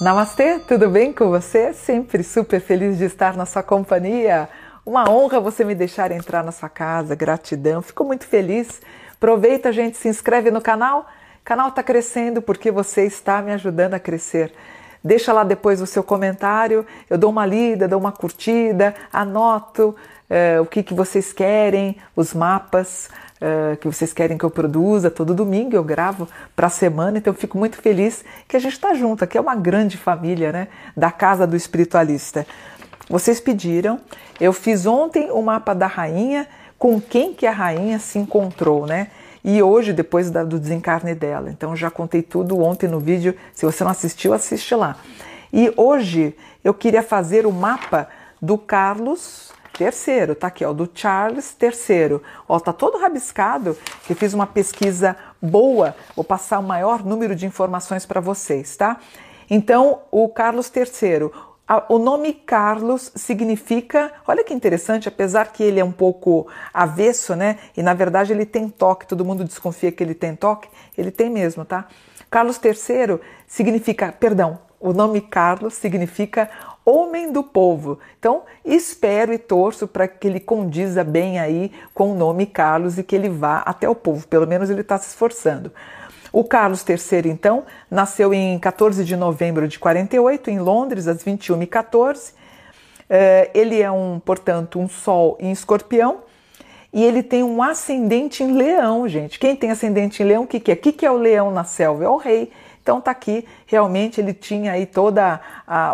Namastê, tudo bem com você? Sempre super feliz de estar na sua companhia. Uma honra você me deixar entrar na sua casa, gratidão, fico muito feliz. Aproveita, gente, se inscreve no canal. O canal está crescendo porque você está me ajudando a crescer. Deixa lá depois o seu comentário, eu dou uma lida, dou uma curtida, anoto uh, o que, que vocês querem, os mapas uh, que vocês querem que eu produza. Todo domingo eu gravo para a semana, então eu fico muito feliz que a gente está junto. Aqui é uma grande família né, da Casa do Espiritualista. Vocês pediram, eu fiz ontem o mapa da rainha, com quem que a rainha se encontrou, né? E hoje, depois do desencarne dela. Então já contei tudo ontem no vídeo. Se você não assistiu, assiste lá. E hoje eu queria fazer o mapa do Carlos III, tá aqui, ó, do Charles III. Ó, tá todo rabiscado, que fiz uma pesquisa boa, vou passar o maior número de informações para vocês, tá? Então, o Carlos III, o nome Carlos significa, olha que interessante, apesar que ele é um pouco avesso, né? E na verdade ele tem toque, todo mundo desconfia que ele tem toque, ele tem mesmo, tá? Carlos III significa, perdão, o nome Carlos significa homem do povo. Então, espero e torço para que ele condiza bem aí com o nome Carlos e que ele vá até o povo, pelo menos ele está se esforçando. O Carlos III, então, nasceu em 14 de novembro de 48, em Londres, às 21h14. Eh, ele é, um, portanto, um sol em escorpião e ele tem um ascendente em leão, gente. Quem tem ascendente em leão, o que, que é? O que, que é o leão na selva? É o rei. Então tá aqui, realmente ele tinha aí todo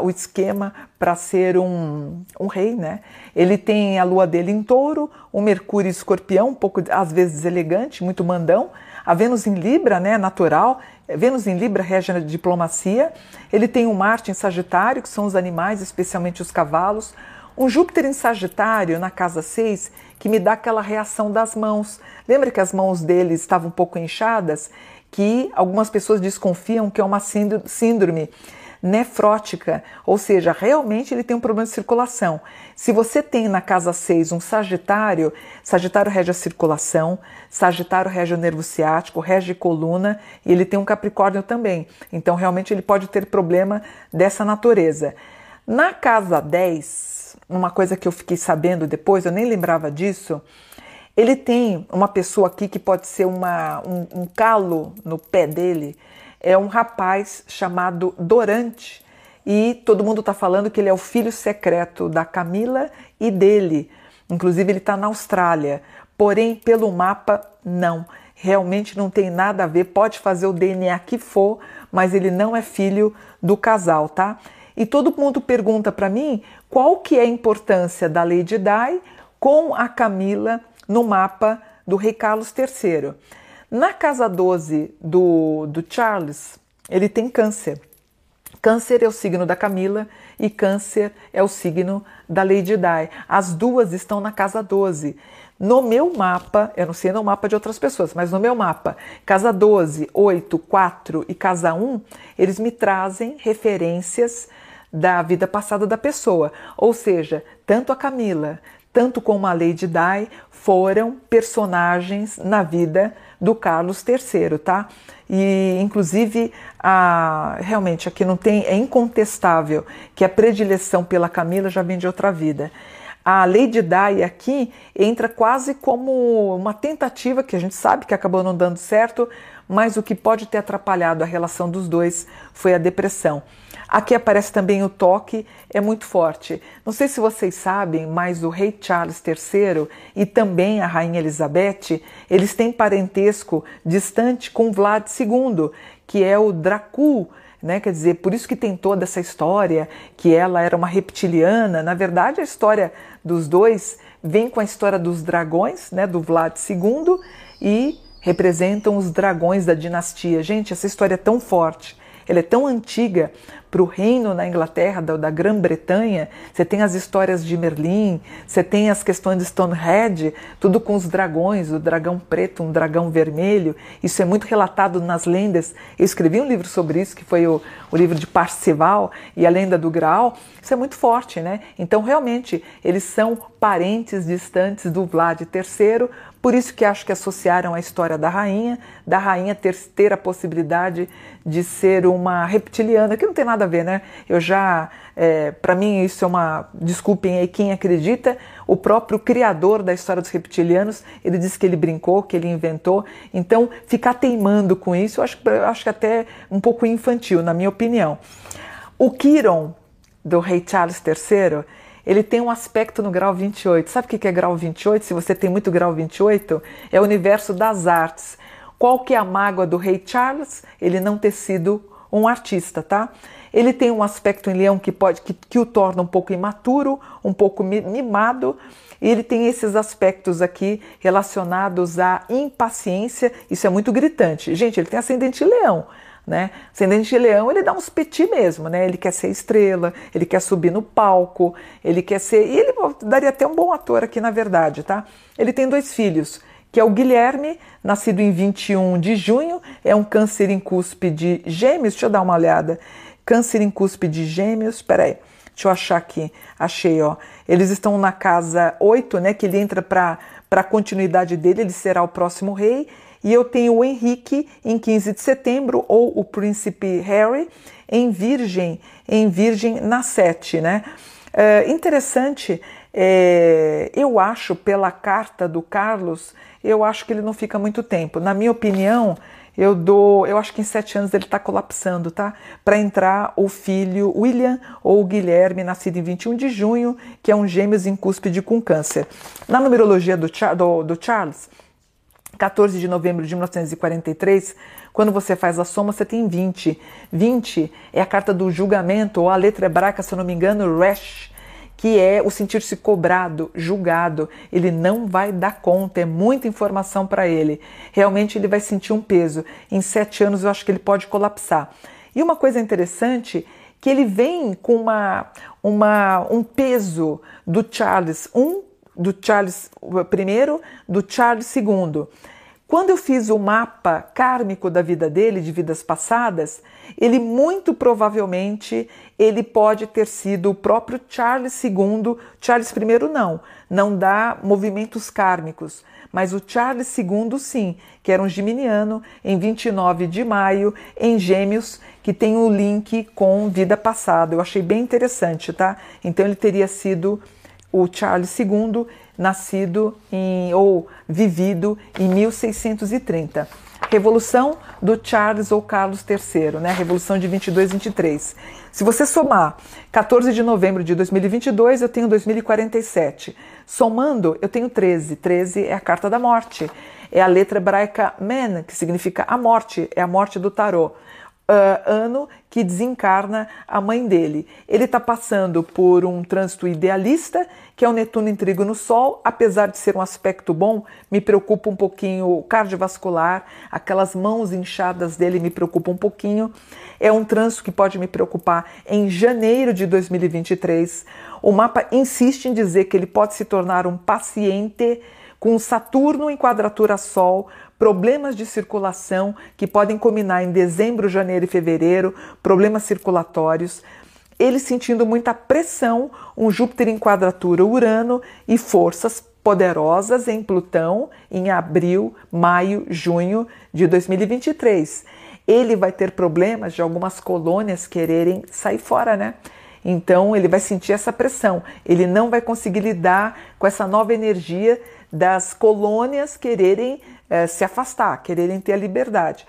o esquema para ser um, um rei, né? Ele tem a lua dele em touro, o Mercúrio escorpião, um pouco às vezes elegante, muito mandão, a Vênus em Libra, né, natural, Vênus em Libra rege a diplomacia. Ele tem um Marte em Sagitário, que são os animais, especialmente os cavalos. Um Júpiter em Sagitário, na casa 6, que me dá aquela reação das mãos. Lembra que as mãos dele estavam um pouco inchadas? Que algumas pessoas desconfiam que é uma síndrome nefrótica, ou seja, realmente ele tem um problema de circulação. Se você tem na casa 6 um Sagitário, Sagitário rege a circulação, Sagitário rege o nervo ciático, rege coluna e ele tem um Capricórnio também. Então, realmente, ele pode ter problema dessa natureza. Na casa 10, uma coisa que eu fiquei sabendo depois, eu nem lembrava disso, ele tem uma pessoa aqui que pode ser uma, um, um calo no pé dele é um rapaz chamado Dorante e todo mundo está falando que ele é o filho secreto da Camila e dele. Inclusive, ele está na Austrália. Porém, pelo mapa, não. Realmente não tem nada a ver. Pode fazer o DNA que for, mas ele não é filho do casal, tá? E todo mundo pergunta para mim qual que é a importância da Lady Di com a Camila no mapa do rei Carlos III. Na casa 12 do, do Charles, ele tem câncer. Câncer é o signo da Camila e Câncer é o signo da Lady Di. As duas estão na casa 12. No meu mapa, eu não sei no mapa de outras pessoas, mas no meu mapa, casa 12, 8, 4 e casa 1, eles me trazem referências da vida passada da pessoa. Ou seja, tanto a Camila, tanto como a Lady Di foram personagens na vida do Carlos III, tá? E inclusive a, realmente aqui não tem é incontestável que a predileção pela Camila já vem de outra vida. A Lady Di aqui entra quase como uma tentativa que a gente sabe que acabou não dando certo, mas o que pode ter atrapalhado a relação dos dois foi a depressão. Aqui aparece também o toque, é muito forte. Não sei se vocês sabem, mas o rei Charles III e também a rainha Elizabeth, eles têm parentesco distante com Vlad II, que é o Dracul, né? Quer dizer, por isso que tem toda essa história que ela era uma reptiliana. Na verdade, a história dos dois vem com a história dos dragões, né, do Vlad II e representam os dragões da dinastia. Gente, essa história é tão forte ela é tão antiga para o reino na Inglaterra, da, da Grã-Bretanha. Você tem as histórias de Merlin, você tem as questões de Stonehenge, tudo com os dragões, o dragão preto, um dragão vermelho. Isso é muito relatado nas lendas. Eu escrevi um livro sobre isso, que foi o, o livro de Parcival e a lenda do Graal. Isso é muito forte, né? Então, realmente, eles são parentes distantes do Vlad III, por isso que acho que associaram a história da rainha, da rainha ter, ter a possibilidade de ser uma reptiliana, que não tem nada nada a ver, né? Eu já, é, para mim, isso é uma. Desculpem aí quem acredita. O próprio criador da história dos reptilianos, ele disse que ele brincou, que ele inventou. Então, ficar teimando com isso, eu acho, eu acho que até um pouco infantil, na minha opinião. O Kiron, do rei Charles III, ele tem um aspecto no grau 28. Sabe o que é grau 28? Se você tem muito grau 28, é o universo das artes. Qual que é a mágoa do rei Charles? Ele não ter sido um artista, tá? Ele tem um aspecto em leão que pode que, que o torna um pouco imaturo, um pouco mimado, e ele tem esses aspectos aqui relacionados à impaciência. Isso é muito gritante. Gente, ele tem ascendente leão né? Ascendente de leão, ele dá uns petit mesmo, né? Ele quer ser estrela, ele quer subir no palco, ele quer ser. E ele daria até um bom ator aqui, na verdade, tá? Ele tem dois filhos, que é o Guilherme, nascido em 21 de junho, é um câncer em cúspide gêmeos. Deixa eu dar uma olhada. Câncer em cúspide gêmeos, peraí. Deixa eu achar aqui. Achei, ó. Eles estão na casa 8, né? Que ele entra para a continuidade dele, ele será o próximo rei. E eu tenho o Henrique em 15 de setembro, ou o príncipe Harry em Virgem, em Virgem na 7, né? É, interessante, é, eu acho, pela carta do Carlos, eu acho que ele não fica muito tempo. Na minha opinião, eu dou, eu acho que em sete anos ele está colapsando, tá? Para entrar o filho William ou Guilherme, nascido em 21 de junho, que é um gêmeos em cúspide com câncer. Na numerologia do, do, do Charles, 14 de novembro de 1943, quando você faz a soma, você tem 20. 20 é a carta do julgamento, ou a letra hebraica, se eu não me engano, Resh, que é o sentir-se cobrado, julgado. Ele não vai dar conta, é muita informação para ele. Realmente ele vai sentir um peso. Em sete anos eu acho que ele pode colapsar. E uma coisa interessante que ele vem com uma, uma, um peso do Charles, um do Charles I, do Charles II. Quando eu fiz o mapa kármico da vida dele, de vidas passadas, ele muito provavelmente ele pode ter sido o próprio Charles II, Charles I não, não dá movimentos kármicos, mas o Charles II sim, que era um geminiano, em 29 de maio, em Gêmeos, que tem o um link com vida passada. Eu achei bem interessante, tá? Então ele teria sido o Charles II, nascido em, ou vivido em 1630. Revolução do Charles ou Carlos III, né? Revolução de 22 23. Se você somar 14 de novembro de 2022, eu tenho 2047. Somando, eu tenho 13. 13 é a carta da morte. É a letra hebraica Men, que significa a morte, é a morte do tarô uh, ano que desencarna a mãe dele. Ele está passando por um trânsito idealista, que é o Netuno em trigo no Sol, apesar de ser um aspecto bom, me preocupa um pouquinho o cardiovascular, aquelas mãos inchadas dele me preocupam um pouquinho. É um trânsito que pode me preocupar em janeiro de 2023. O mapa insiste em dizer que ele pode se tornar um paciente com Saturno em quadratura Sol, problemas de circulação que podem combinar em dezembro, janeiro e fevereiro, problemas circulatórios, ele sentindo muita pressão, um Júpiter em quadratura Urano e forças poderosas em Plutão em abril, maio, junho de 2023. Ele vai ter problemas de algumas colônias quererem sair fora, né? Então ele vai sentir essa pressão. Ele não vai conseguir lidar com essa nova energia das colônias quererem é, se afastar, quererem ter a liberdade.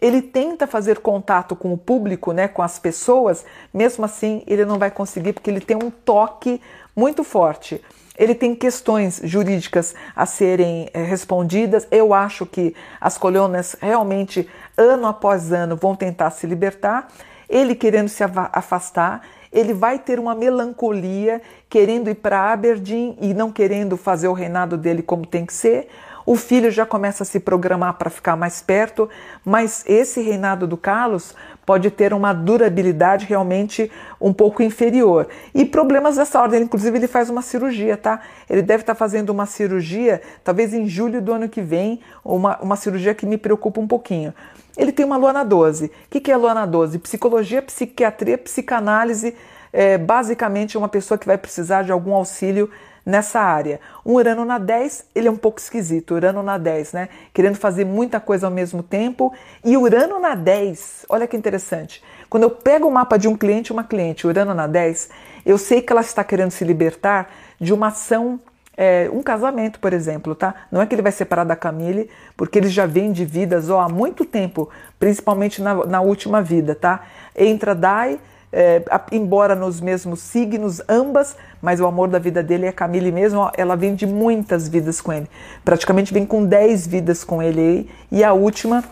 Ele tenta fazer contato com o público, né, com as pessoas, mesmo assim ele não vai conseguir porque ele tem um toque muito forte. Ele tem questões jurídicas a serem é, respondidas. Eu acho que as colônias realmente, ano após ano, vão tentar se libertar. Ele querendo se afastar, ele vai ter uma melancolia, querendo ir para Aberdeen e não querendo fazer o reinado dele como tem que ser. O filho já começa a se programar para ficar mais perto, mas esse reinado do Carlos pode ter uma durabilidade realmente um pouco inferior. E problemas dessa ordem, inclusive ele faz uma cirurgia, tá? Ele deve estar tá fazendo uma cirurgia, talvez em julho do ano que vem, uma, uma cirurgia que me preocupa um pouquinho. Ele tem uma Luana 12. O que, que é a Luana 12? Psicologia, psiquiatria, psicanálise. É, basicamente, uma pessoa que vai precisar de algum auxílio nessa área. Um Urano na 10, ele é um pouco esquisito, Urano na 10, né? Querendo fazer muita coisa ao mesmo tempo. E Urano na 10, olha que interessante. Quando eu pego o mapa de um cliente, uma cliente, Urano na 10, eu sei que ela está querendo se libertar de uma ação é, um casamento, por exemplo, tá? Não é que ele vai separar da Camille, porque eles já vêm de vidas ó, há muito tempo, principalmente na, na última vida, tá? Entra Dai, é, embora nos mesmos signos, ambas, mas o amor da vida dele é Camille mesmo, ó, ela vem de muitas vidas com ele. Praticamente vem com 10 vidas com ele aí, e a última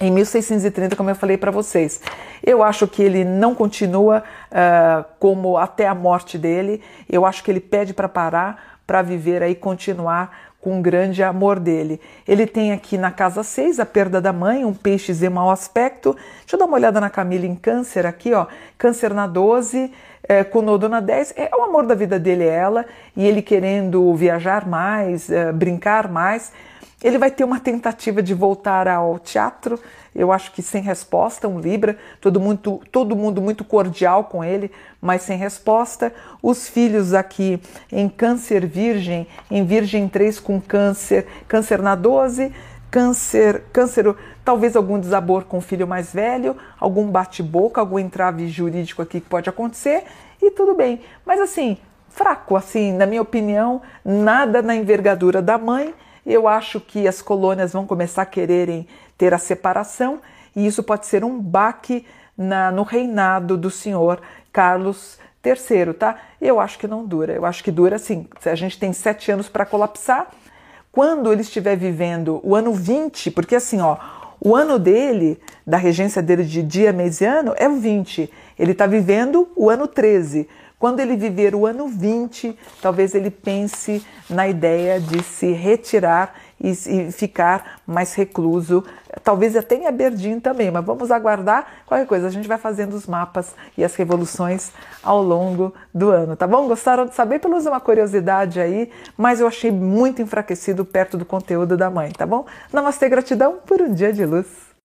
em 1630, como eu falei para vocês. Eu acho que ele não continua uh, como até a morte dele. Eu acho que ele pede para parar, para viver aí continuar com o grande amor dele. Ele tem aqui na casa 6 a perda da mãe, um peixe em mau aspecto. Deixa eu dar uma olhada na Camila em câncer aqui, ó. Câncer na 12, é, com nodo na 10. É o amor da vida dele, é ela, e ele querendo viajar mais, é, brincar mais. Ele vai ter uma tentativa de voltar ao teatro, eu acho que sem resposta, um Libra, todo mundo, todo mundo muito cordial com ele, mas sem resposta. Os filhos aqui em Câncer Virgem, em Virgem 3 com Câncer, Câncer na 12, Câncer, câncer, talvez algum desabor com o filho mais velho, algum bate-boca, algum entrave jurídico aqui que pode acontecer, e tudo bem. Mas assim, fraco, assim, na minha opinião, nada na envergadura da mãe eu acho que as colônias vão começar a quererem ter a separação e isso pode ser um baque na, no reinado do senhor Carlos III, tá? Eu acho que não dura. Eu acho que dura assim. A gente tem sete anos para colapsar. Quando ele estiver vivendo o ano 20, porque assim, ó, o ano dele, da regência dele de dia, mês e ano, é o 20. Ele está vivendo o ano 13. Quando ele viver o ano 20, talvez ele pense na ideia de se retirar e, e ficar mais recluso, talvez até em Aberdeen também, mas vamos aguardar qualquer coisa. A gente vai fazendo os mapas e as revoluções ao longo do ano, tá bom? Gostaram de saber? Pelo menos uma curiosidade aí, mas eu achei muito enfraquecido perto do conteúdo da mãe, tá bom? Namastê, gratidão por um dia de luz.